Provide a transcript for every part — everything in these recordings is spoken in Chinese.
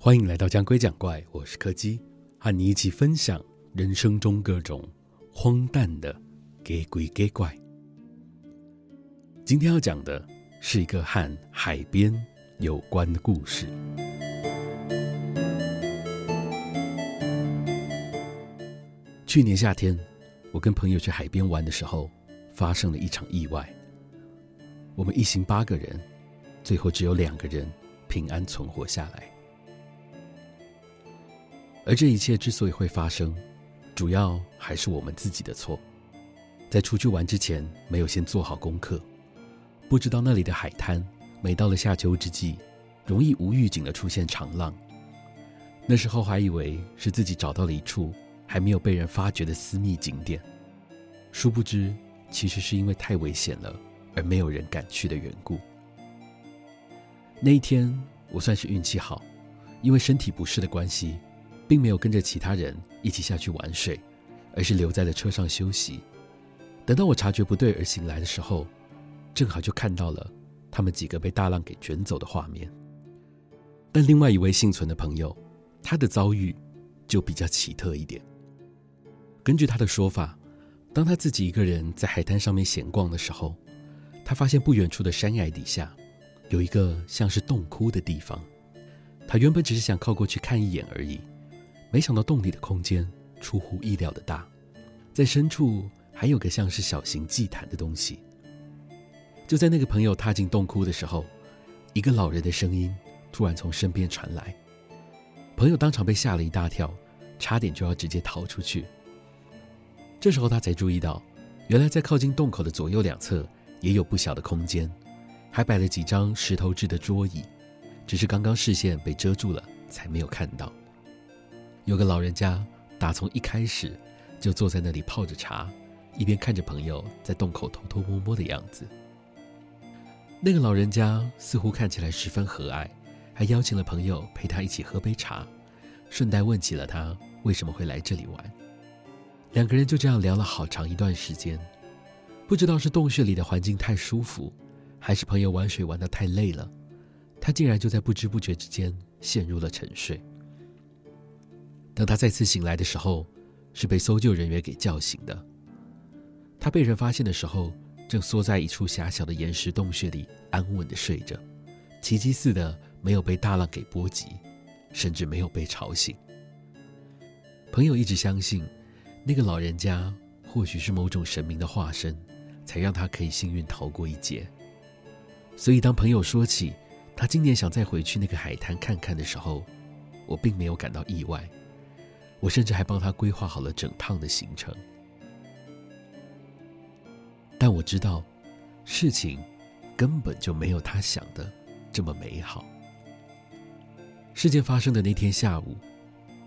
欢迎来到讲鬼讲怪，我是柯基，和你一起分享人生中各种荒诞的给鬼给怪。今天要讲的是一个和海边有关的故事。去年夏天，我跟朋友去海边玩的时候，发生了一场意外。我们一行八个人，最后只有两个人平安存活下来。而这一切之所以会发生，主要还是我们自己的错。在出去玩之前，没有先做好功课，不知道那里的海滩，每到了夏秋之际，容易无预警的出现长浪。那时候还以为是自己找到了一处还没有被人发掘的私密景点，殊不知，其实是因为太危险了，而没有人敢去的缘故。那一天，我算是运气好，因为身体不适的关系。并没有跟着其他人一起下去玩水，而是留在了车上休息。等到我察觉不对而醒来的时候，正好就看到了他们几个被大浪给卷走的画面。但另外一位幸存的朋友，他的遭遇就比较奇特一点。根据他的说法，当他自己一个人在海滩上面闲逛的时候，他发现不远处的山崖底下有一个像是洞窟的地方。他原本只是想靠过去看一眼而已。没想到洞里的空间出乎意料的大，在深处还有个像是小型祭坛的东西。就在那个朋友踏进洞窟的时候，一个老人的声音突然从身边传来，朋友当场被吓了一大跳，差点就要直接逃出去。这时候他才注意到，原来在靠近洞口的左右两侧也有不小的空间，还摆了几张石头制的桌椅，只是刚刚视线被遮住了，才没有看到。有个老人家，打从一开始就坐在那里泡着茶，一边看着朋友在洞口偷偷摸摸的样子。那个老人家似乎看起来十分和蔼，还邀请了朋友陪他一起喝杯茶，顺带问起了他为什么会来这里玩。两个人就这样聊了好长一段时间，不知道是洞穴里的环境太舒服，还是朋友玩水玩得太累了，他竟然就在不知不觉之间陷入了沉睡。当他再次醒来的时候，是被搜救人员给叫醒的。他被人发现的时候，正缩在一处狭小的岩石洞穴里，安稳地睡着，奇迹似的没有被大浪给波及，甚至没有被吵醒。朋友一直相信，那个老人家或许是某种神明的化身，才让他可以幸运逃过一劫。所以，当朋友说起他今年想再回去那个海滩看看的时候，我并没有感到意外。我甚至还帮他规划好了整趟的行程，但我知道，事情根本就没有他想的这么美好。事件发生的那天下午，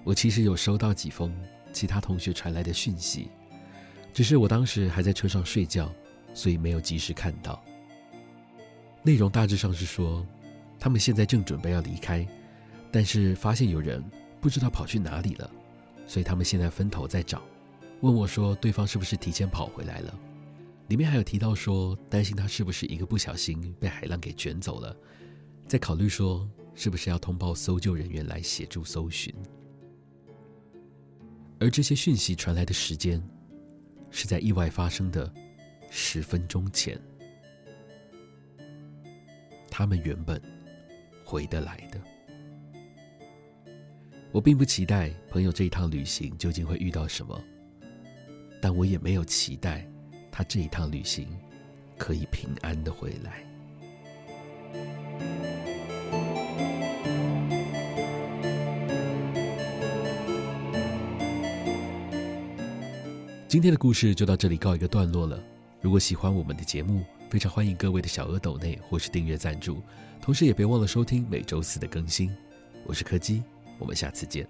我其实有收到几封其他同学传来的讯息，只是我当时还在车上睡觉，所以没有及时看到。内容大致上是说，他们现在正准备要离开，但是发现有人不知道跑去哪里了。所以他们现在分头在找，问我说对方是不是提前跑回来了？里面还有提到说担心他是不是一个不小心被海浪给卷走了，在考虑说是不是要通报搜救人员来协助搜寻。而这些讯息传来的时间是在意外发生的十分钟前，他们原本回得来的。我并不期待朋友这一趟旅行究竟会遇到什么，但我也没有期待他这一趟旅行可以平安的回来。今天的故事就到这里告一个段落了。如果喜欢我们的节目，非常欢迎各位的小额抖内或是订阅赞助，同时也别忘了收听每周四的更新。我是柯基。我们下次见。